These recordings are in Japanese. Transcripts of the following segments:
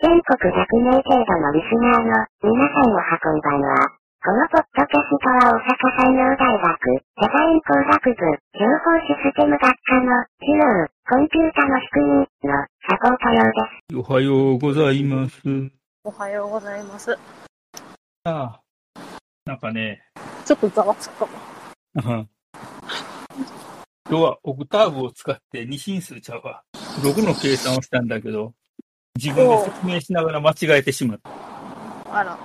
全国100名程度のリスナーの皆さんおはこんばんは。このポッドキャストは大阪産業大学デザイン工学部情報システム学科の機能コンピュータの仕組みのサポート用です。おはようございます。おはようございます。ああ、なんかね、ちょっとざわつくかも。うん今日はオクターブを使って二進数ちゃうわ。ログの計算をしたんだけど、自分で説明しながら間違えてしまった。あら。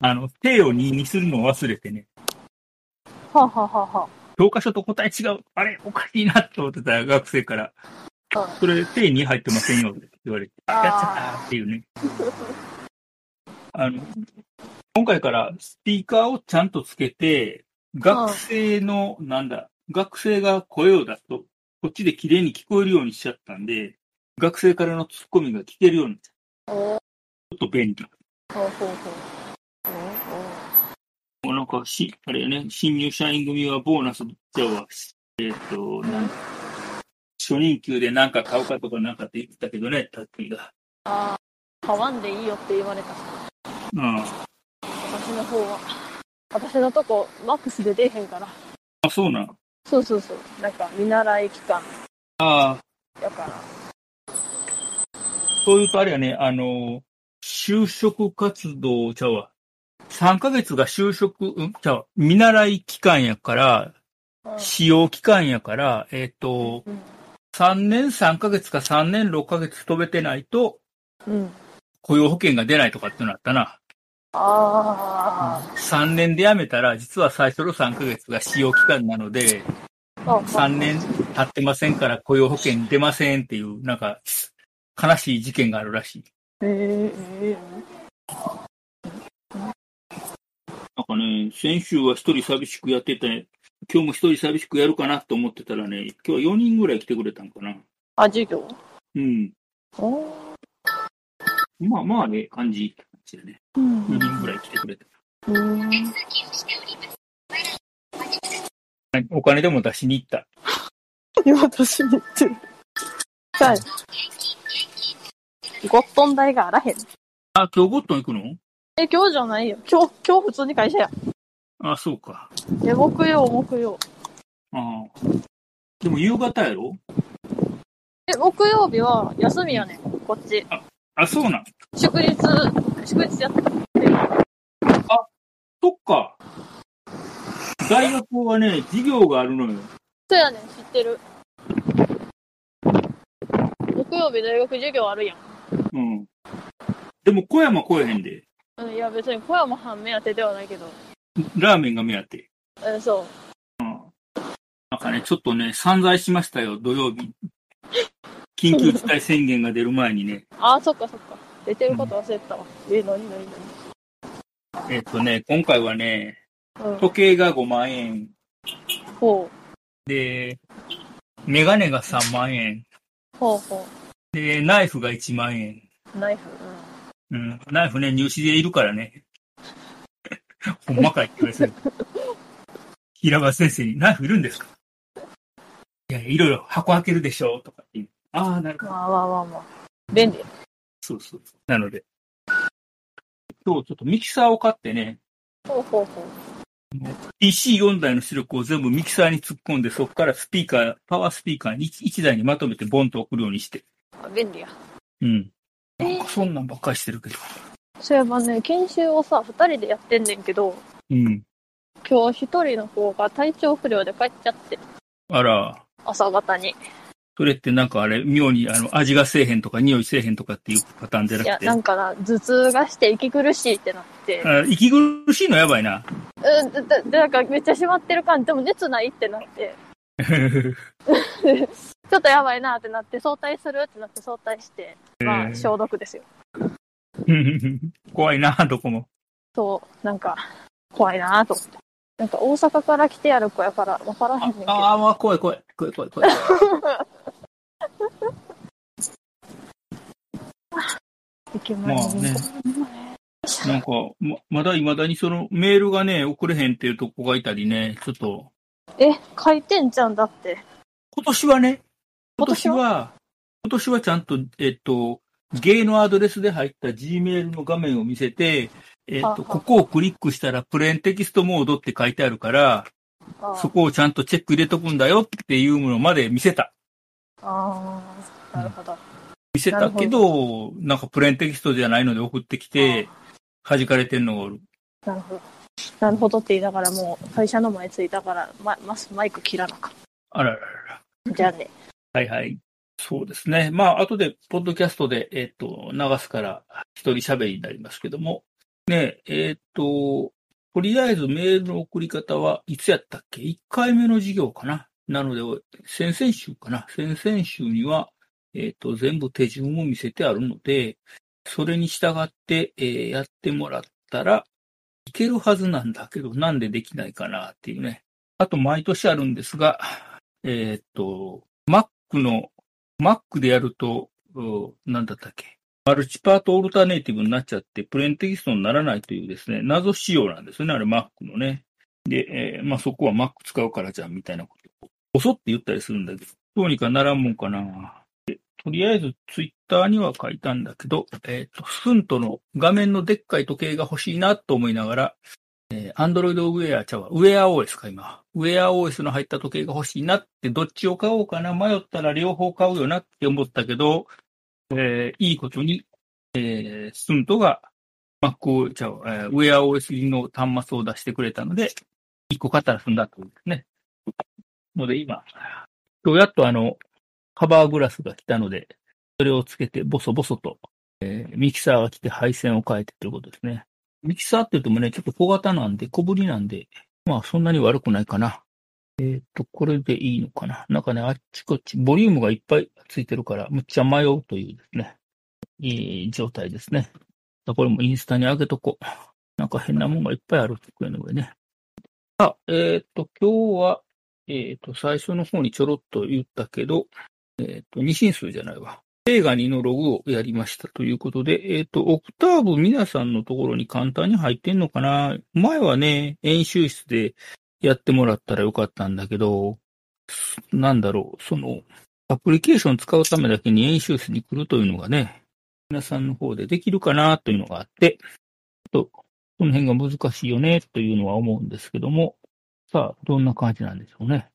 あの、定を2にするのを忘れてね、はあ、はあはあは教科書と答え違う。あれおかしいなって思ってた学生から、あ、はいそれ定2入ってませんよって言われて、やっちゃったっていうね。あの、今回からスピーカーをちゃんとつけて、学生の、なんだ、学生が声を出すと、こっちで綺麗に聞こえるようにしちゃったんで、学生からのツッコミが聞けるようになっちゃう。ちょっと便利。ほうほうほう。なんかし、あれやね、新入社員組はボーナスじゃあ、えっ、と、なん初任給で何か買うかとかなんかって言ってたけどね、タッキーが。ああ、買わんでいいよって言われた。うん。私の方は。私のとこ、マックスで出えへんから。あ、そうなん。そうそうそう。なんか、見習い期間ああ、やから。そういうとあれやね、あの、就職活動ちゃうわ。3ヶ月が就職、うん？ちゃうわ見習い期間やから、うん使用期間やから、えっ、と、うん。3年3ヶ月か3年6ヶ月飛べてないと、うん。雇用保険が出ないとかってなったな。あ3年で辞めたら、実は最初の3ヶ月が使用期間なので、あ。あ3年経ってませんから雇用保険出ませんっていう、なんか、悲しい事件があるらしい。ええなんかね、先週は一人寂しくやってて、今日も一人寂しくやるかなと思ってたらね、今日は4人ぐらい来てくれたんかな。あ、授業？うん。まあまあね、感じ。だね。うん。4人ぐらい来てくれた。うん。お金でも出しに行った。今、私に言ってる。さあ、ゴットン代があらへん。あ、今日ゴットン行くの？え、今日じゃないよ。今日、今日普通に会社や。あ、そうか。え、木曜、木曜。ああ。でも夕方やろ？え、木曜日は休みやねん、こっち。あ、そうなん？祝日、祝日やってる。そっか。大学はね、授業があるのよ。そうやねん、知ってる。木曜日大学授業あるやん。うん。でも小山来えへんで。うん、いや、別に小山藩目当てではないけど。ラーメンが目当て。え、そう。なんかね、ちょっとね、散財しましたよ、土曜日。緊急事態宣言が出る前にね。あ、そっかそっか。出てること忘れてたわ。え、なになにえっとね、今回はね、なにうん。時計が5万円。ほで、メガネが3万円。う。ほうほで、ナイフが1万円。う。ナイフ？うん、ナイフね、入試でいるからね。ほんまかいって言われてる。平場先生に、ナイフいるんですか？いや、いろいろ箱開けるでしょとかっ。ああ、なるほど。まあまあまあまあ。便利。そうそう。なので。今日ちょっとミキサーを買ってね、ほうほうほう。PC4 台の出力を全部ミキサーに突っ込んで、そこからスピーカー、パワースピーカーに 1, 台にまとめてボンと送るようにして。あ便利や。うん。なんかそんなんばっかりしてるけど。そういえばね、研修をさ、二人でやってんねんけど、うん。今日一人の方が体調不良で帰っちゃって、あら、朝方に。それってなんかあれ、妙にあの味がせえへんとか匂いせえへんとかっていうパターンじゃいやなく、て。なんかな、頭痛がして息苦しいってなって、あ息苦しいのやばいな。うん、で、なんかめっちゃ閉まってる感じ、でも熱ないってなって、ちょっとやばいなってなって、早退するってなって早退して、まあ、消毒ですよ。怖いな、どこも。そう、なんか、怖いなと思って。なんか大阪から来てやる子やから分からへんねんけど。ああ、まあ怖い怖い。怖い怖い怖い。行きましょうまあねなんか、ま、まだ未だにそのメールがね、送れへんっていうとこがいたりね、ちょっと、え、書いてんじゃん、だって。今年はね、今年は、今年はちゃんと、えっと、ゲイのアドレスで入った Gmail の画面を見せて、えっ、と、ここをクリックしたらプレーンテキストモードって書いてあるから、あそこをちゃんとチェック入れとくんだよっていうものまで見せた。あー、なるほど。見せたけど、なんかプレーンテキストじゃないので送ってきて、弾かれてんのがおる。なるほど。なるほどって言いながらもう会社の前着いたから、ま、マスマイク切らなあかあらららら。ん。じゃあね。はいはい。そうですね。まあ、後で、ポッドキャストで、えっ、と、流すから、一人喋りになりますけども。ねえ、えっ、と、とりあえずメールの送り方はいつやったっけ ?1 回目の授業かな？なので、先々週かな？先々週には、えっ、と、全部手順を見せてあるので、それに従って、えーやってもらったらいけるはずなんだけど、なんでできないかなっていうね。あと、毎年あるんですが、えーと、Mac の、Mac でやると、うなんだったっけ？マルチパートオルタネイティブになっちゃって、プレーンテキストにならないというですね、謎仕様なんですよね、あれ Mac のね。で、えーまあそこは Mac 使うからじゃん、みたいなことを。遅って言ったりするんだけど、どうにかならんもんかな。とりあえずツイッターには書いたんだけど、えーっと、スントの画面のでっかい時計が欲しいなと思いながら、Android ウェアちゃうわ。ウェア OS か、今。ウェア OS の入った時計が欲しいなって、どっちを買おうかな。迷ったら両方買うよなって思ったけど、えーいいことに、えースントが Mac、ちゃう、えー、ウェア OS 入りの端末を出してくれたので、一個買ったら済んだってことですね。ので、今、今日やっとあの、カバーグラスが来たので、それをつけて、ボソボソと、えーミキサーが来て配線を変えてということですね。ミキサーって言ってもね、ちょっと小型なんで、小ぶりなんで、まあそんなに悪くないかな。えっ、と、これでいいのかな。なんかね、あっちこっち、ボリュームがいっぱいついてるから、むっちゃ迷うというですね、いい状態ですね。これもインスタに上げとこう。なんか変なもんがいっぱいある机の上ね。あ、えっ、と、今日は、えっ、と、最初の方にちょろっと言ったけど、えっ、と、二進数じゃないわ。映画2のログをやりましたということで、えっ、と、オクターブ皆さんのところに簡単に入ってんのかな？前はね、演習室でやってもらったらよかったんだけど、なんだろう、その、アプリケーション使うためだけに演習室に来るというのがね、皆さんの方でできるかなというのがあって、ちょっと、この辺が難しいよねというのは思うんですけども、さあ、どんな感じなんでしょうね？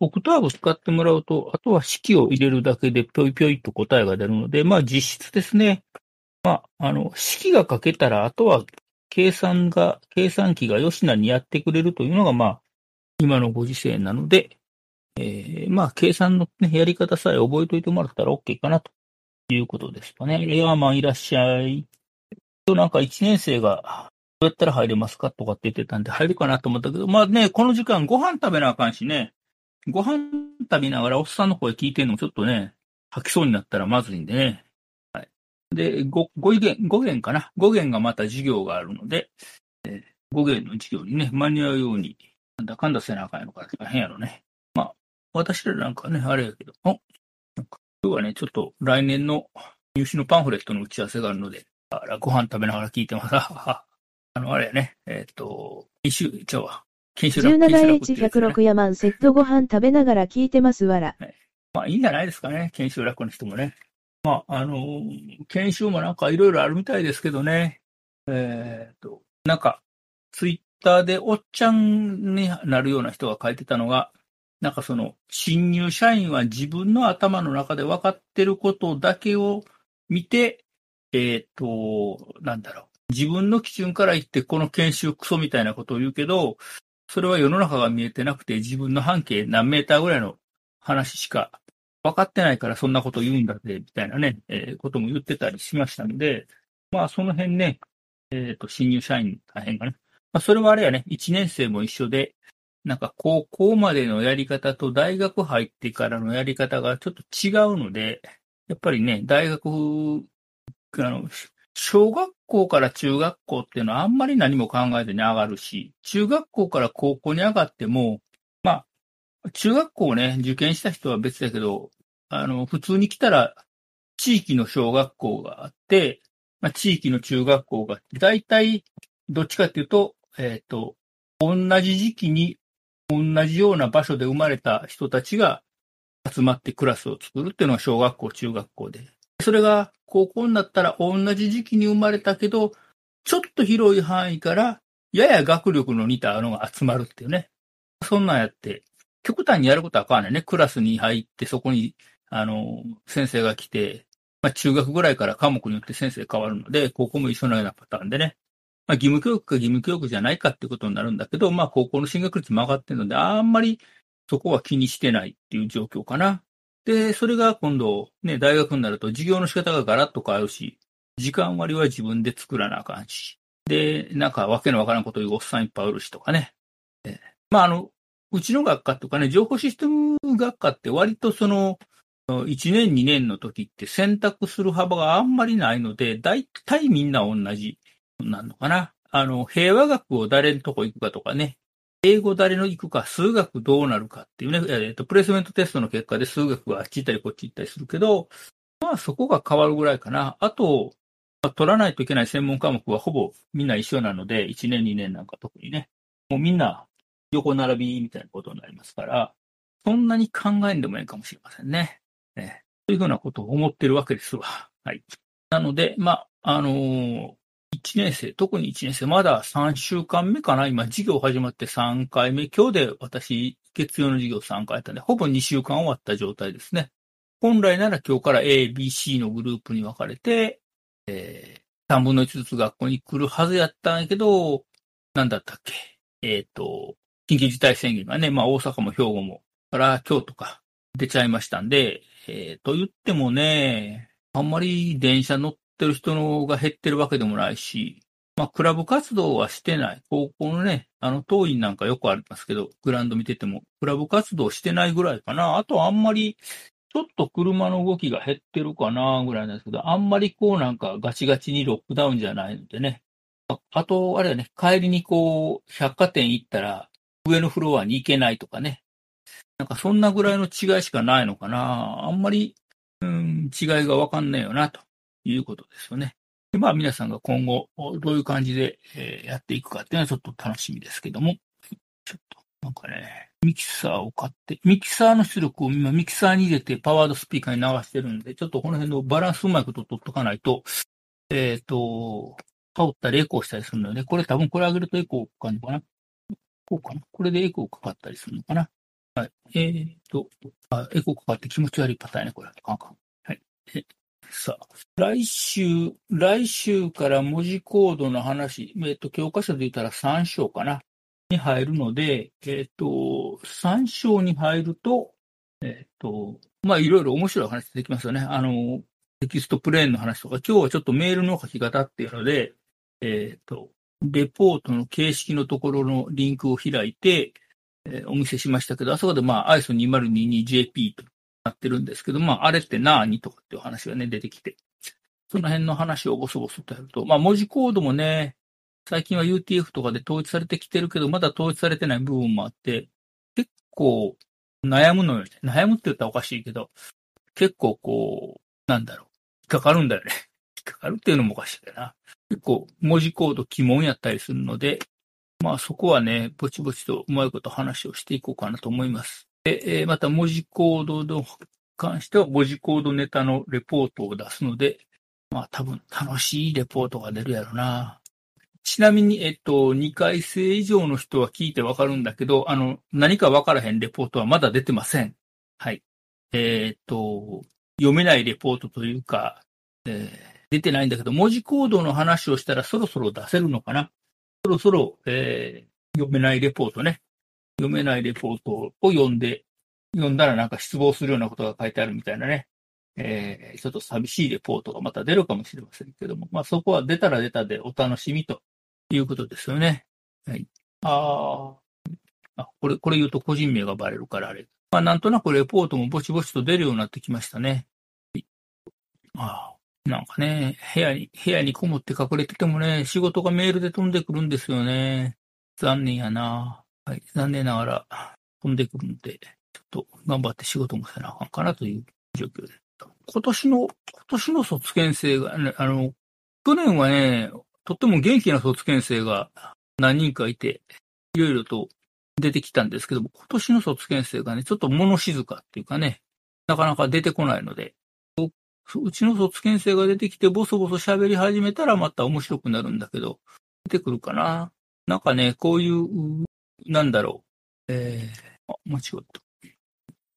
オクターブ使ってもらうと、あとは式を入れるだけでぴょいぴょいと答えが出るので、まあ実質ですね。まあ、あの、式が書けたら、あとは計算が、計算機が吉名にやってくれるというのが、まあ、今のご時世なので、えーまあ、計算の、ね、やり方さえ覚えておいてもらったら OK かなということですかね。エアーマンいらっしゃい。今日なんか1年生が、どうやったら入れますかとかって言ってたんで、入るかなと思ったけど、まあね、この時間ご飯食べなあかんしね、ご飯食べながらおっさんの声聞いてるのもちょっとね、吐きそうになったらまずいんでね。はい。で、5, 5元、5元かな ?5 元がまた授業があるので、えー、5元の授業にね、間に合うように、なんだかんだせなあかんやのから大変やろね。まあ、私らなんかね、あれやけど、おなんか今日はね、ちょっと来年の入試のパンフレットの打ち合わせがあるので、あらご飯食べながら聞いてます。あの、あれやね、えっ、と、研修、ちゃうわ。研修楽研修楽っていうやつね 17H106 ヤマンセットご飯食べながら聞いてますわら。まあいいんじゃないですかね、研修楽の人もね。まあ、あの、研修もなんかいろいろあるみたいですけどね。えっ、と、なんか、ツイッターでおっちゃんになるような人が書いてたのが、なんかその、新入社員は自分の頭の中で分かってることだけを見て、えっ、と、なんだろう。自分の基準から言ってこの研修クソみたいなことを言うけど、それは世の中が見えてなくて自分の半径何メーターぐらいの話しか分かってないからそんなこと言うんだって、みたいなね、えーことも言ってたりしましたので、まあその辺ね、えっ、と、新入社員大変かな。まあそれはあれやね、1年生も一緒で、なんか高校までのやり方と大学入ってからのやり方がちょっと違うので、やっぱりね、大学、あの、小学校から中学校っていうのはあんまり何も考えずに上がるし、中学校から高校に上がっても、まあ、中学校をね、受験した人は別だけど、あの、普通に来たら、地域の小学校があって、まあ、地域の中学校があって、大体、どっちかっていうと、えっ、と、同じ時期に、同じような場所で生まれた人たちが、集まってクラスを作るっていうのが小学校、中学校で。それが高校になったら同じ時期に生まれたけど、ちょっと広い範囲からやや学力の似たのが集まるっていうね。そんなんやって、極端にやることはあかんねんね。クラスに入ってそこに、あの、先生が来て、まあ中学ぐらいから科目によって先生変わるので、高校も一緒のようなパターンでね。まあ義務教育か義務教育じゃないかってことになるんだけど、まあ高校の進学率も上がってるので、あんまりそこは気にしてないっていう状況かな。で、それが今度、ね、大学になると授業の仕方がガラッと変わるし、時間割は自分で作らなあかんし。で、なんかわけのわからんこと言うおっさんいっぱいおるしとかね。えまああの、うちの学科とかね、情報システム学科って割とその、1年2年の時って選択する幅があんまりないので、大体みんな同じなのかな。あの、平和学を誰のとこ行くかとかね、英語誰の行くか、数学どうなるかっていうね、えっ、と、プレスメントテストの結果で数学があっち行ったりこっち行ったりするけど、まあそこが変わるぐらいかな。あと、まあ、取らないといけない専門科目はほぼみんな一緒なので、1年2年なんか特にね、もうみんな横並びみたいなことになりますから、そんなに考えんでもいいかもしれませんね。ねそういうふうなことを思ってるわけですわ。はい。なので、まあ、あのー、1年生、特に1年生、まだ3週間目かな今、授業始まって3回目。今日で私、月曜の授業3回やったんで、ほぼ2週間終わった状態ですね。本来なら今日から A、B、C のグループに分かれて、えー、3分の1ずつ学校に来るはずやったんやけど、なんだったっけ。えっ、ー、と、緊急事態宣言がね、まあ大阪も兵庫も、から京都か出ちゃいましたんで、えー、と言ってもね、あんまり電車乗ってる人のが減ってるわけでもないし、まあクラブ活動はしてない。高校のね、あの当院なんかよくありますけど、グラウンド見てても、クラブ活動してないぐらいかな。あとあんまり、ちょっと車の動きが減ってるかなぐらいなんですけど、あんまりこうなんかガチガチにロックダウンじゃないのでね。ああと、あれだね、帰りにこう、百貨店行ったら、上のフロアに行けないとかね。なんかそんなぐらいの違いしかないのかな。あんまり、うん、違いがわかんないよな、ということですよね。でまあ皆さんが今後どういう感じで、え、やっていくかっていうのはちょっと楽しみですけども。ちょっと、なんかね、ミキサーを買って、ミキサーの出力を今ミキサーに入れてパワードスピーカーに流してるんで、ちょっとこの辺のバランスうまいこと取っとかないと、えっ、ー、と、羽織ったりエコーしたりするので、これ多分これ上げるとエコーかんのかな？こうかな？これでエコーかかったりするのかな？はい。えー、っと、あ、エコーかかって気持ち悪いパターンね、これ。かんかん。はい。え、さあ、来週、来週から文字コードの話、えっと、教科書で言ったら3章かなに入るので、えっと、3章に入ると、えっと、まあ、いろいろ面白い話できますよね。あの、テキストプレーンの話とか、今日はちょっとメールの書き方っていうので、えっと、レポートの形式のところのリンクを開いて、えー、お見せしましたけど、あそこでまあ ISO2022JP となってるんですけど、まああれって何とかっていう話がね、出てきて、その辺の話をボソボソとやると、まあ文字コードもね、最近は UTF とかで統一されてきてるけど、まだ統一されてない部分もあって、結構悩むのよね。悩むって言ったらおかしいけど、結構こう、なんだろう、引っかかるんだよね。引っかかるっていうのもおかしいかな。結構文字コード鬼門やったりするので、まあそこはね、ぼちぼちとうまいこと話をしていこうかなと思います。で、え、また文字コードの関しては文字コードネタのレポートを出すので、まあ多分楽しいレポートが出るやろな。ちなみに、えっと、2回生以上の人は聞いてわかるんだけど、あの、何かわからへんレポートはまだ出てません。はい。えー、っと、読めないレポートというか、えー出てないんだけど、文字コードの話をしたらそろそろ出せるのかなそろそろ、えー、読めないレポートね。読めないレポートを読んで、読んだらなんか失望するようなことが書いてあるみたいなね。えー、ちょっと寂しいレポートがまた出るかもしれませんけども、まあそこは出たら出たでお楽しみということですよね。はい。ああ、これ、これ言うと個人名がバレるからあれ。まあなんとなくレポートもぼちぼちと出るようになってきましたね。はい、ああ。なんかね、部屋に、部屋にこもって隠れててもね、仕事がメールで飛んでくるんですよね。残念やな。はい、残念ながら飛んでくるんで、ちょっと頑張って仕事もせなあかんかなという状況です。今年の、今年の卒検生がね、あの、去年はね、とっても元気な卒検生が何人かいて、いろいろと出てきたんですけども、今年の卒検生がね、ちょっと物静かっていうかね、なかなか出てこないので、うちの卒検生が出てきてボソボソ喋り始めたらまた面白くなるんだけど、出てくるかな。なんかね、こういう、なんだろう。えー、あ、間違った。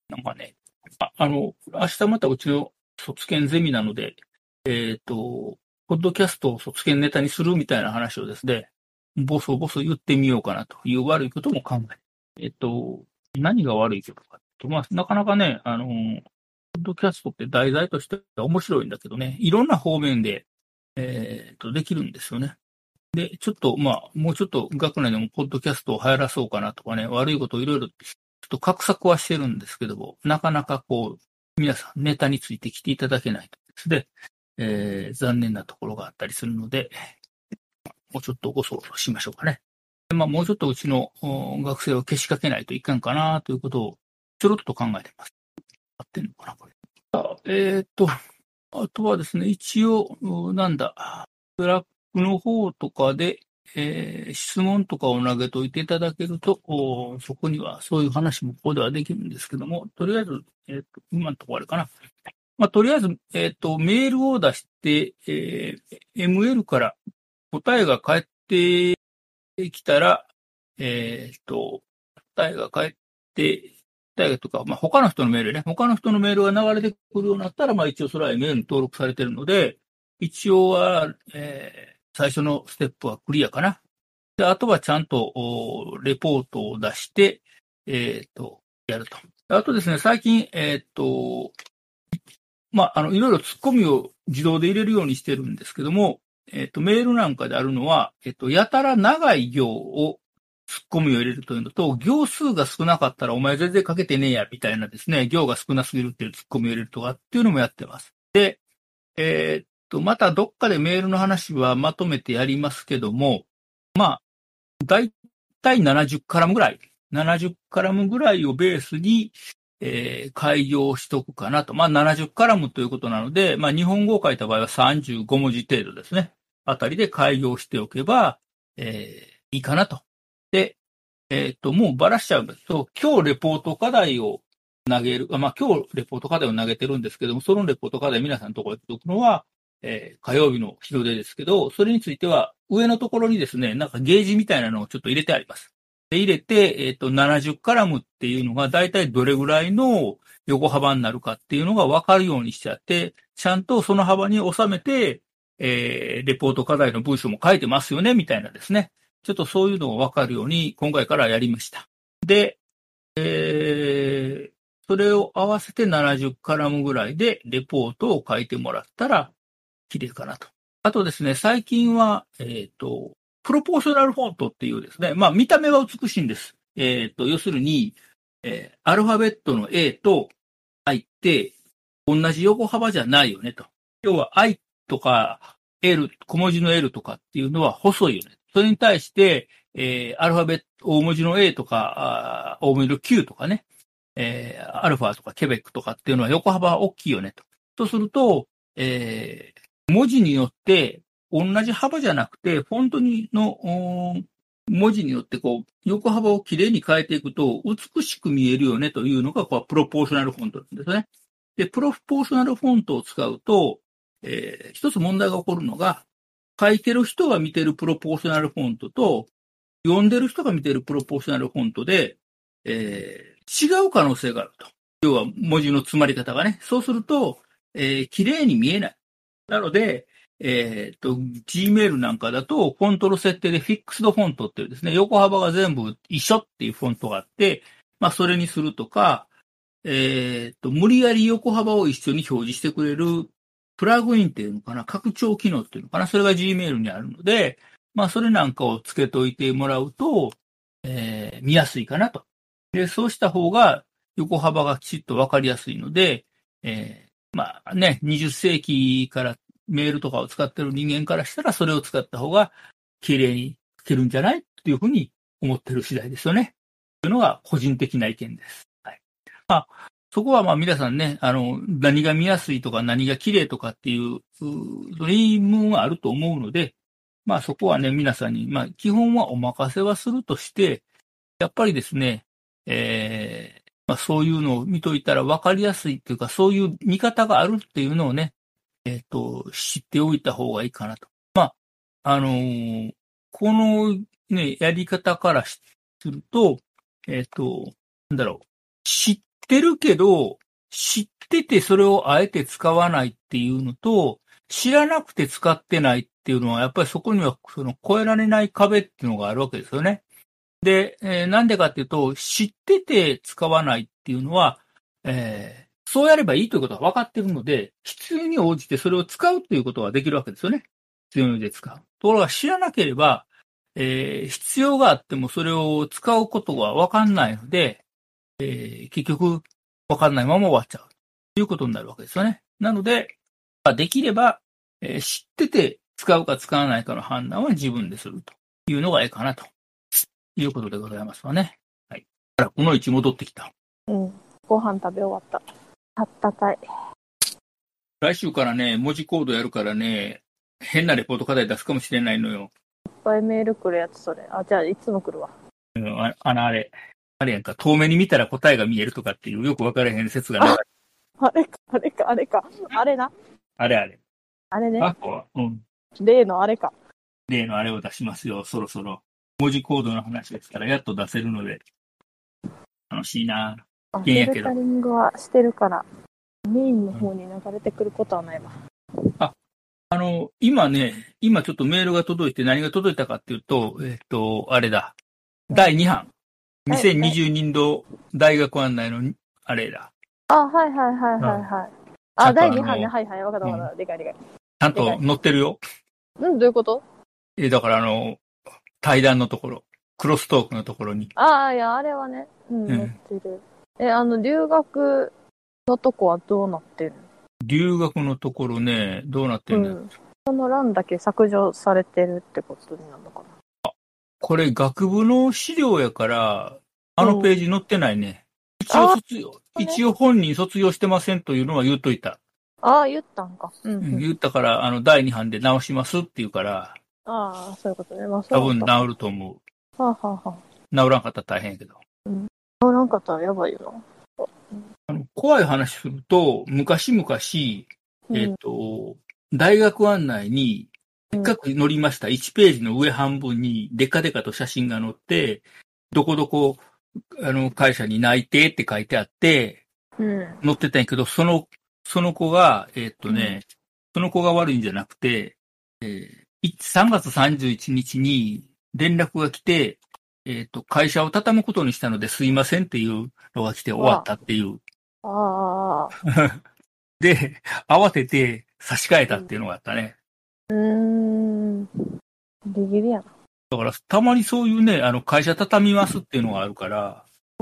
なんかね、ああの、明日またうちの卒検ゼミなので、えっ、ー、と、ポッドキャストを卒検ネタにするみたいな話をですね、ボソボソ言ってみようかなという悪いことも考え。えっ、ー、と、何が悪いことかと、まあ、なかなかね、あの、ポッドキャストって題材としては面白いんだけどね、いろんな方面で、えっ、ー、と、できるんですよね。で、ちょっと、まあ、もうちょっと学内でもポッドキャストを流行らそうかなとかね、悪いことをいろいろ、ちょっと画策はしてるんですけども、なかなかこう、皆さんネタについてきていただけないとですね、えー、残念なところがあったりするので、もうちょっとご相談しましょうかね。まあ、もうちょっとうちの学生をけしかけないといかんかなということを、ちょろっと考えてます。合ってんのかな、これ。あえー、と、あとはですね、一応、なんだ、ブラッの方とかで、えー、質問とかを投げといていただけると、そこにはそういう話もここではできるんですけども、とりあえず、えー、と今のところあれかな。まあ、とりあえず、えっ、ー、と、メールを出して、えー、ML から答えが返ってきたら、えっ、ー、と、答えが返って答えとか、まあ、他の人のメールね、他の人のメールが流れてくるようになったら、まあ、一応それは ML に登録されてるので、一応は、えー、最初のステップはクリアかな。で、あとはちゃんと、レポートを出して、えっ、ー、と、やると。あとですね、最近、えっ、ー、と、まあ、あの、いろいろ突っ込みを自動で入れるようにしてるんですけども、えっ、ー、と、メールなんかであるのは、えっ、と、やたら長い行を突っ込みを入れるというのと、行数が少なかったらお前全然書けてねえや、みたいなですね、行が少なすぎるっていう突っ込みを入れるとかっていうのもやってます。で、えと、またどっかでメールの話はまとめてやりますけども、まあ、だいたい70カラムぐらい、70カラムぐらいをベースに、えー、開業しとくかなと。まあ、70カラムということなので、まあ、日本語を書いた場合は35文字程度ですね。あたりで開業しておけば、えー、いいかなと。で、えっ、ー、と、もうばらしちゃうんですと、今日レポート課題を投げる、まあ、今日レポート課題を投げてるんですけども、そのレポート課題皆さんのところに届くのは、えー、火曜日の人手ですけど、それについては上のところにですね、なんかゲージみたいなのをちょっと入れてあります。で、入れて、えっ、ー、と、70カラムっていうのが大体どれぐらいの横幅になるかっていうのが分かるようにしちゃって、ちゃんとその幅に収めて、えー、レポート課題の文章も書いてますよね、みたいなですね。ちょっとそういうのが分かるように今回からやりました。で、えー、それを合わせて70カラムぐらいでレポートを書いてもらったら、綺麗かなと。あとですね、最近は、えっ、ー、と、プロポーショナルフォントっていうですね、まあ見た目は美しいんです。えっ、ー、と、要するに、えー、アルファベットの A と I って同じ横幅じゃないよねと。要は I とか L、小文字の L とかっていうのは細いよね。それに対して、えー、アルファベット、大文字の A とか、大文字の Q とかね、えー、アルファとかケベックとかっていうのは横幅は大きいよねと。とすると、えー、文字によって同じ幅じゃなくて、フォントにの文字によってこう、横幅をきれいに変えていくと、美しく見えるよねというのが、こう、プロポーショナルフォントなんですね。で、プロポーショナルフォントを使うと、えー、一つ問題が起こるのが、書いてる人が見てるプロポーショナルフォントと、読んでる人が見てるプロポーショナルフォントで、えー、違う可能性があると。要は文字の詰まり方がね。そうすると、えー、綺麗に見えない。なので、えっ、と、Gmail なんかだと、フォントの設定でフィックスドフォントっていうですね、横幅が全部一緒っていうフォントがあって、まあ、それにするとか、えっ、と、無理やり横幅を一緒に表示してくれるプラグインっていうのかな、拡張機能っていうのかな、それが Gmail にあるので、まあ、それなんかを付けといてもらうと、えー、見やすいかなと。で、そうした方が横幅がきちっとわかりやすいので、えー、まあね、20世紀からメールとかを使ってる人間からしたら、それを使った方が綺麗に書けるんじゃないっていうふうに思ってる次第ですよね。というのが個人的な意見です。はい。まあ、そこはまあ皆さんね、あの、何が見やすいとか何が綺麗とかっていう、ドリームはあると思うので、まあそこはね、皆さんに、まあ基本はお任せはするとして、やっぱりですね、えまあ、そういうのを見といたら分かりやすいっていうか、そういう見方があるっていうのをね、えっ、と、知っておいた方がいいかなと。まあ、あのーこのね、やり方からすると、えっ、と、なんだろう。知ってるけど、知っててそれをあえて使わないっていうのと、知らなくて使ってないっていうのは、やっぱりそこにはその超えられない壁っていうのがあるわけですよね。で、えーなんでかっていうと、知ってて使わないっていうのは、えーそうやればいいということが分かってるので、必要に応じてそれを使うということができるわけですよね。必要に応じて使う。ところが知らなければ、えー必要があってもそれを使うことが分かんないので、えー結局分かんないまま終わっちゃう。ということになるわけですよね。なので、できれば、えー知ってて使うか使わないかの判断は自分でするというのがいいかなということでございますわね。はい。あらこの位置戻ってきた。うん。ご飯食べ終わった。あったかい。来週からね、文字コードやるからね、変なレポート課題出すかもしれないのよ。いっぱいメール来るやつ、それ。あ、じゃあ、いつも来るわ。うんああの、あれ、あれやんか、遠目に見たら答えが見えるとかっていうよくわからへん説がね、あれか、あれか、あれか。あれな。あれあれ。あれね。あこは、うん。例のあれか。例のあれを出しますよ、そろそろ。文字コードの話ですから、やっと出せるので。楽しいなあ、いやけどフィルタリングはしてるから、メインの方に流れてくることはないわ。あの、今ね、今ちょっとメールが届いて何が届いたかっていうと、えっ、と、あれだ。第2版。はい2020年度大学案内の、あれだ。あ、はいはいはいはいはい。あ、第ちゃんとあの2版ね。はいはい。わかったわかった。でかいでかい。ちゃんと載ってるよ。うん、どういうこと？え、だからあの、対談のところ、クロストークのところに。ああ、いや、あれはね。うん、うん載ってる。え、あの、留学のとこはどうなってる留学のところね、どうなってんだ、うん。その欄だけ削除されてるってことになるのかな？これ学部の資料やから、あのページ載ってないね。一応卒業、一応本人卒業してませんというのは言っといた。ああ、言ったんか。うん、うん。言ったから、あの、第2版で直しますって言うから、ああ、そういうことね。まあ、多分治ると思う。はあ、はあはあ、治らんかったら大変やけど。乗らんかったらやばいよあの怖い話すると、昔々、な。えっ、と、大学案内に、せっかく載りました1ページの上半分にデカデカと写真が載って、どこどこ、あの、会社に内定って書いてあって、うん。載ってたんやけど、その、その子が、えっ、とね、その子が悪いんじゃなくて、えーい3月31日に連絡が来て、えっ、と、会社を畳むことにしたのですいませんっていうのが来て終わったっていう。ああ、で、慌てて差し替えたっていうのがあったね。うーん。ギリギリやな。だから、たまにそういうね、あの、会社畳みますっていうのがあるから、ち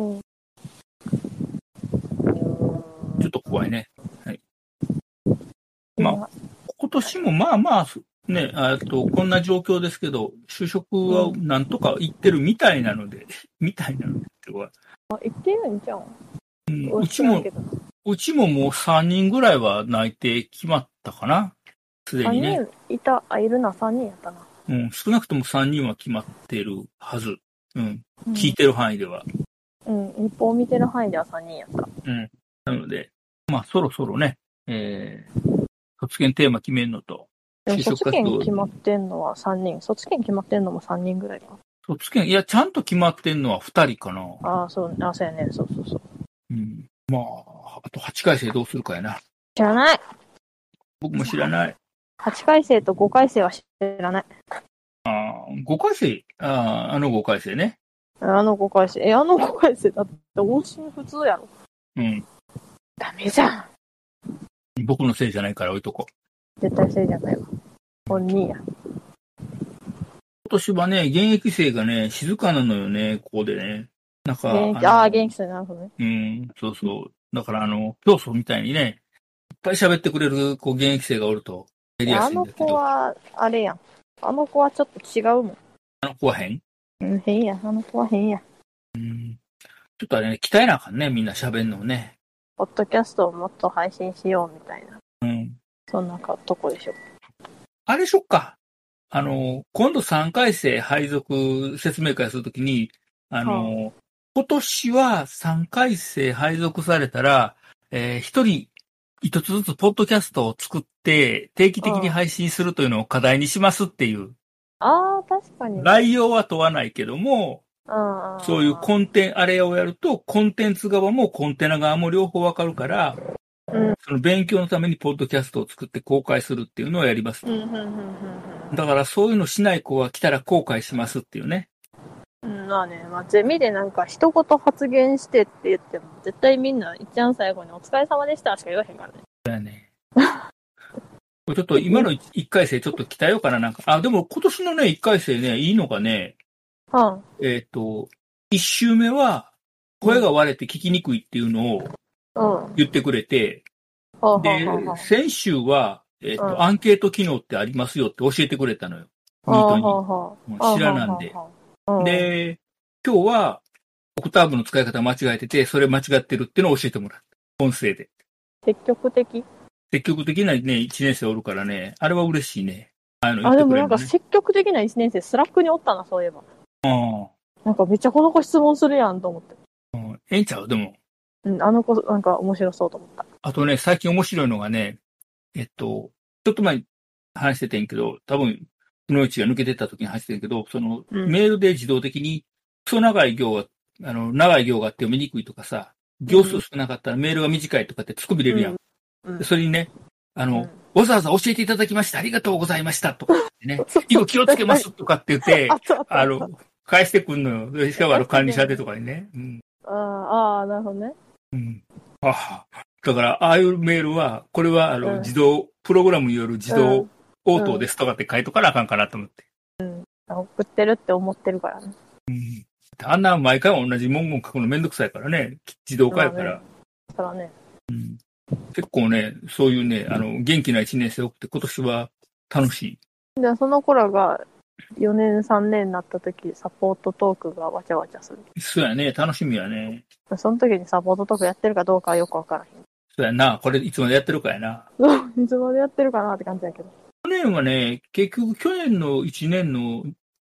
ょっと怖いね。まあ今年もまあまあ、ね、あと、こんな状況ですけど、就職はなんとか行ってるみたいなので、みたいなのでっていうか、あ、言ってるんじゃん。うんううちもうちももう3人ぐらいは内定決まったかな。すで3にね。人いた、あ、いるな、3人やったな。うん、少なくとも3人は決まってるはず。うん、うん聞いてる範囲では。うん、一報見てる範囲では3人やった。うん。なので、まあ、そろそろね、えー、卒検テーマ決めるのと、でも卒検決まってんのは3人。卒検決まってんのも3人ぐらいか。卒検、いや、ちゃんと決まってんのは2人かな。ああ、そう、あ、そうやね。そうそうそう。うん。まあ、あと8回生どうするかやな。知らない。僕も知らない。8回生と5回生は知らない。あー5回生、あーあの5回生ね。あの5回生。え、あの5回生だって音信不通やろ。うん。ダメじゃん。僕のせいじゃないから置いとこう。絶対せいじゃないわ。本人や。今年はね、現役生がね、静かなのよね、ここでね。なんか、現役、のああ、現役生なるほどね。うん、そうそう。だから、あの、教祖みたいにね、いっぱい喋ってくれる、こう、現役生がおると、あのすいんだけど。子は、あれやん。あの子はちょっと違うもん。あの子は変？うん、変や。あの子は変や。うん。ちょっとあれね、鍛えなあかんね、みんな喋んのをね。ポッドキャストをもっと配信しようみたいな。うん。そんなかとこでしょ。あれしよっか。あの、今度3回生配属説明会するときに、あの、今年は3回生配属されたら、えー一人一つずつポッドキャストを作って定期的に配信するというのを課題にしますっていう。ああ、確かにね。内容は問わないけども、そういうコンテン、あれをやると、コンテンツ側もコンテナ側も両方わかるから、うんその勉強のためにポッドキャストを作って公開するっていうのをやります。だからそういうのしない子は来たら後悔しますっていうね。うん。うん、まあね、まあゼミでなんか一言発言してって言っても、絶対みんな一番最後にお疲れ様でしたしか言わへんからね。そうやね。ちょっと今の1回生ちょっと期待ようかな、なんか。あ、でも今年のね、1回生ね、いいのがね、うん。えっ、と、1週目は、声が割れて聞きにくいっていうのをうん。言ってくれて、で先週は、えっ、と、うんアンケート機能ってありますよって教えてくれたのよ。ミートに。知らなんで。で、今日は、オクターブの使い方間違えてて、それ間違ってるっていうのを教えてもらった。音声で。積極的？積極的なね、1年生おるからね、あれは嬉しいね。あの、あ、でもなんか積極的な一年生、スラックにおったな、そういえば。うんなんかめっちゃこの子質問するやんと思って。うん。ええんちゃう？でも。うん、あの子、なんか面白そうと思った。あとね、最近面白いのがね、えっと、ちょっと前に話しててんけど、多分、そのうちが抜けてった時に話してんけど、その、うんメールで自動的に、クソ長い行が、あの、長い行があって読みにくいとかさ、行数少なかったらメールが短いとかって突っ込み入れるやん。うんでそれにね、あの、うんわざわざ教えていただきましてありがとうございましたとかってね、以後気をつけますとかって言って あ、の、返してくんのよ。でしかもあの管理者でとかにね。うん。あーあー、なるほどね。うん。ああ。だから、ああいうメールは、これは、あの、うん自動、プログラムによる自う動ん応答ですとかって書いとかなあかんかなと思って。送ってるって思ってるからね。あんな毎回同じ文言書くのめんどくさいからね。自動化やから。だからね。うん結構ね、そういうね、あの、元気な一年生多くて、今年は楽しい。で、その頃が4年、3年になった時、サポートトークがわちゃわちゃする。そうやね、楽しみやね。その時にサポートトークやってるかどうかはよくわからへん。そうやな、これいつまでやってるかやな。いつまでやってるかなって感じだけど。去年はね、結局去年の1年の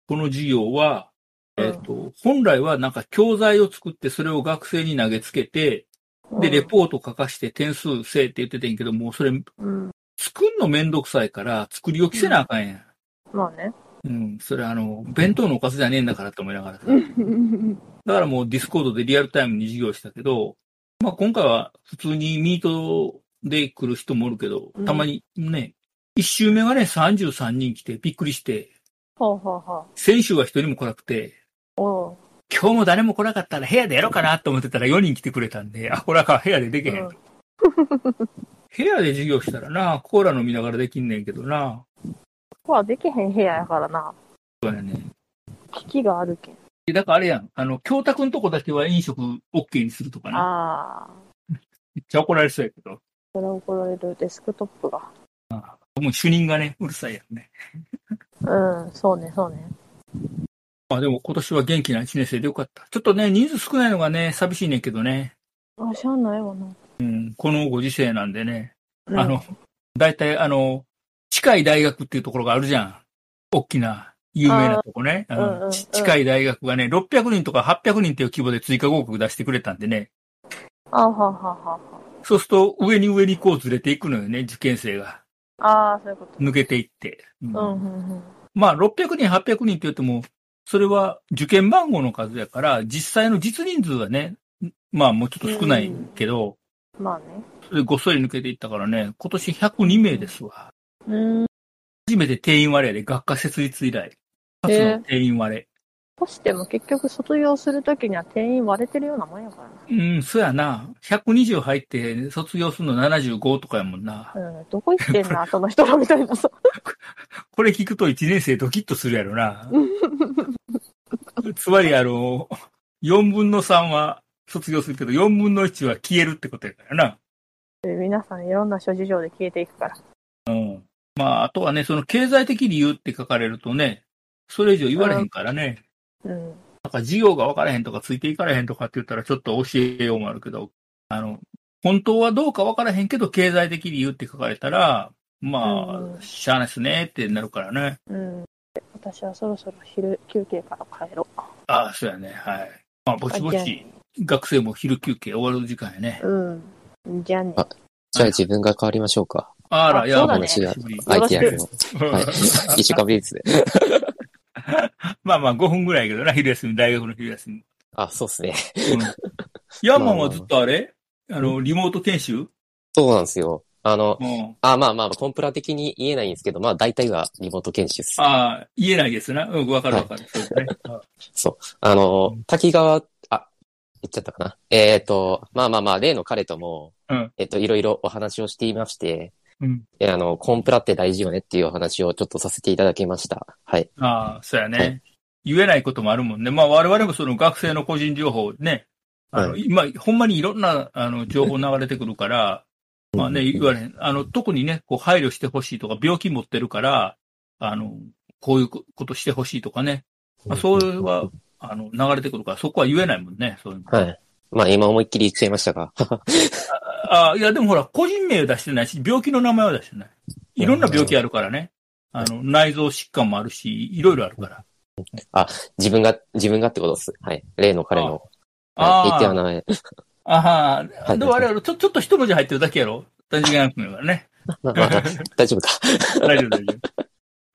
この授業は、うんえっ、と、本来はなんか教材を作ってそれを学生に投げつけて、で、レポート書かして点数せえって言っててんけど、もうそれうん。作んのめんどくさいから作り置きせなあかんやん。まあね。うん、それあの、弁当のおかずじゃねえんだからって思いながらさ。うん。だからもうディスコードでリアルタイムに授業したけど、まあ今回は普通にミートで来る人もおるけどう、んたまにね、一週目はね、33人来てびっくりして、ほうほうほ先週は一人も来なくて。今日も誰も来なかったら部屋でやろうかなと思ってたら4人来てくれたんで、あ、これはか部屋でできへん。うん部屋で授業したらな、コーラ飲みながらできんねんけどな。ここはできへん部屋やからな。そうやね。機器があるけん。だからあれやん、あの、京太くんとこだけは飲食 OK にするとかな。ああ。めっちゃ怒られそうやけど。それ怒られるデスクトップが。もう主任がね、うるさいやんね。うん、そうね、そうね。まあでも今年は元気な1年生でよかった。ちょっとね、人数少ないのがね、寂しいねんけどね。あ、しゃあないわな。うん、このご時世なんでね。うんあの、大体あの、近い大学っていうところがあるじゃん。大きな、有名なとこね。近い大学がね、600人とか800人っていう規模で追加合格出してくれたんでね。あはははは。そうすると、上に上にこうずれていくのよね、受験生が。ああ、そういうこと。抜けていって。うんうん、うん、うん。まあ、600人、800人って言っても、それは受験番号の数やから、実際の実人数はね、まあもうちょっと少ないけど、まあね。それごっそり抜けていったからね、今年102名ですわ。うん。初めて定員割れで学科設立以来。初の定員割れ。としても結局卒業するときには定員割れてるようなもんやからうん、そやな。120入って卒業するの75とかやもんな。な。うん。どこ行ってんな、その人らみたいなさ。これ聞くと1年生ドキッとするやろな。つまりあの、4分の3は卒業するけど、4分の1は消えるってことやからな。で皆さんいろんな諸事情で消えていくから。うん。まあ、あとはね、その経済的理由って書かれるとね、それ以上言われへんからね。うん。なんか事業が分からへんとかついていかれへんとかって言ったらちょっと教えようもあるけど、あの、本当はどうか分からへんけど経済的理由って書かれたら、まうんあ、しゃあないっすねってなるからね。うん。私はそろそろ昼休憩から帰ろう。ああ、そうやね。はい。まあ、ぼちぼち、学生も昼休憩終わる時間やね。うん。じゃあね。あじゃあ自分が変わりましょうか。あら、いや、そうだね話が久しぶり相手役の。うんはい。一週間ぶりですね。まあまあ、5分ぐらいやけどな、昼休み、大学の昼休み。あ、そうですね。うん。ヤーマンはずっとあれ？あの、リモート研修？そうなんですよ。あの、うん。あ、まあまあ、コンプラ的に言えないんですけど、まあ大体はリモート研修です。ああ、言えないですな。うん、わかるわかる。そうですね。あの、滝川、あ、言っちゃったかな。えっ、と、まあまあまあ、例の彼とも、うんえっ、と、いろいろお話をしていまして、うん。えあの、コンプラって大事よねっていうお話をちょっとさせていただきました。はい。ああ、そうやはね。言えないこともあるもんね。まあ我々もその学生の個人情報ね、あの、は今、ほんまにいろんな、あの、情報流れてくるから、まあね、言われへん。あの、特にね、こう配慮してほしいとか、病気持ってるから、あの、こういうことしてほしいとかね。まあ、それは、あの、流れてくるから、そこは言えないもんね、そういうの。はい。まあ今思いっきり言っちゃいましたが。ああ、いや、でもほら、個人名出してないし、病気の名前は出してない。いろんな病気あるからね。あの、内臓疾患もあるし、いろいろあるから。自分が、自分がってことです。はい。例の彼の。ああはい言ってはない。あははいでもあれやろ、ちょ、ちょっと一文字入ってるだけやろ大事なくからね。大丈夫か。大丈夫、大丈夫。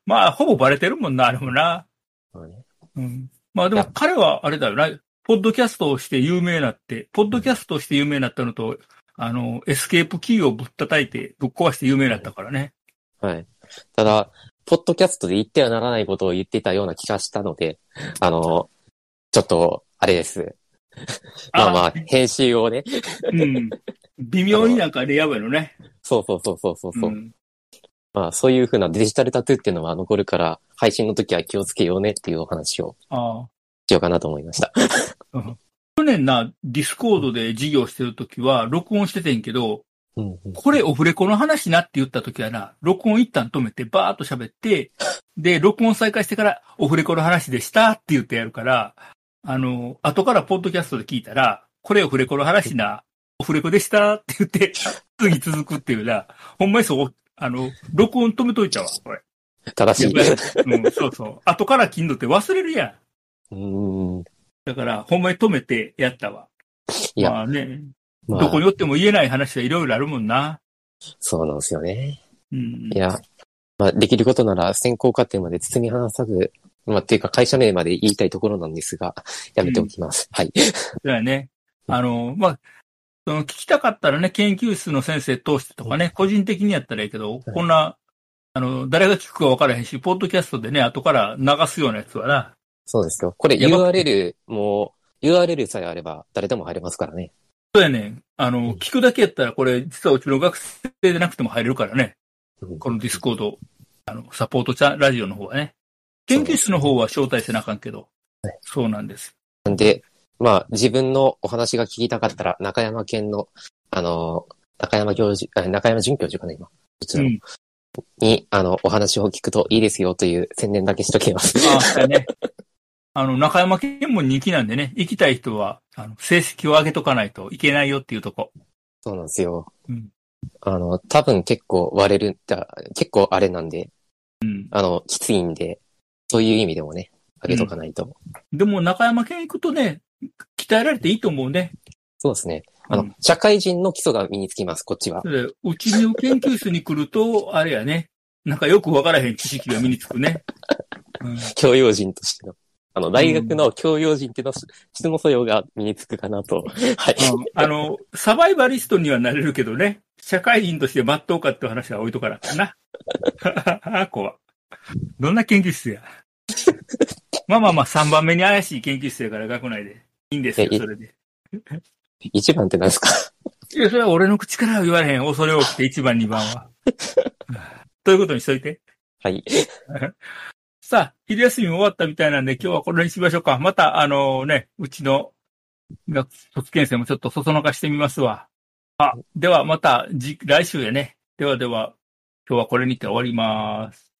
まあ、ほぼバレてるもんな、あれもな。まあねうん。まあでも彼はあれだよな。ポッドキャストをして有名になって、ポッドキャストをして有名になったのと、あの、エスケープキーをぶったたいて、ぶっ壊して有名になったからね。はい。ただ、ポッドキャストで言ってはならないことを言ってたような気がしたので、あの、ちょっと、あれです。まあまあ、編集をね。うん。微妙になんかレアウェのね。そうそうそうそうそうそう、ん。まあ、そういうふうなデジタルタトゥーっていうのは残るから、配信の時は気をつけようねっていうお話を。しようかなと思いました。去年な、ディスコードで授業してる時は、録音しててんけど、うんうんこれオフレコの話なって言った時はな、録音一旦止めてバーっと喋って、で、録音再開してからオフレコの話でしたって言ってやるから、あの、後からポッドキャストで聞いたら、これオフレコの話な、オフレコでしたって言って、次続くっていうな、ほんまにそう、あの、録音止めといちゃうわ、これ。正しい。うん、そうそう。後から聞んのって忘れるやん。うーん。だから、ほんまに止めてやったわ。いやまあね、まあどこに、おっても言えない話はいろいろあるもんな。そうなんですよね。うんい。や、まあ、できることなら先行過程まで包み離さず、まあ、っていうか会社名まで言いたいところなんですが、やめておきます。はい。そうやね。あの、まあ、その聞きたかったらね、研究室の先生通してとかね、個人的にやったらいいけど、こんな、あの、誰が聞くか分からへんし、ポッドキャストでね、後から流すようなやつはな。そうですよ。これやば URL も、URL さえあれば誰でも入れますからね。そうやね。あの、うん聞くだけやったら、これ、実はうちの学生でなくても入れるからね。うんこのディスコード、あの、サポートチャラジオの方はね。研究室の方は招待せなあかんけど。そうなんです。なんで、まあ、自分のお話が聞きたかったら、中山研の、あの、中山教授、あ中山准教授かな、今。うちの、うんに、あの、お話を聞くといいですよという宣伝だけしときます。あそうやね。あの、中山研も人気なんでね、行きたい人は、あの、成績を上げとかないといけないよっていうとこ。そうなんですよ。うんあの、多分結構割れる、だ結構あれなんで、うん。あの、きついんで、そういう意味でもね、あげとかないと。でも中山県行くとね、鍛えられていいと思うね。そうですね。あの、うん社会人の基礎が身につきます、こっちは。でうちの研究室に来ると、あれやね、なんかよくわからへん知識が身につくね。うん、教養人としての。あの、大学の教養人っていうの質の素養が身につくかなと。はい。あの、サバイバリストにはなれるけどね、社会人として真っ当かって話は置いとかなかな。あこは。どんな研究室や。まあまあまあ、3番目に怪しい研究室やから学内で。いいんですよ、それで。一番って何ですか？いや、それは俺の口からは言われへん。恐れ多くて1番、2番は。ということにしといて？はい。さあ、昼休み終わったみたいなんで、今日はこれにしましょうか。また、あのね、うちの卒検生もちょっとそそのかしてみますわ。あ、ではまた、来週やね。ではでは、今日はこれにて終わります。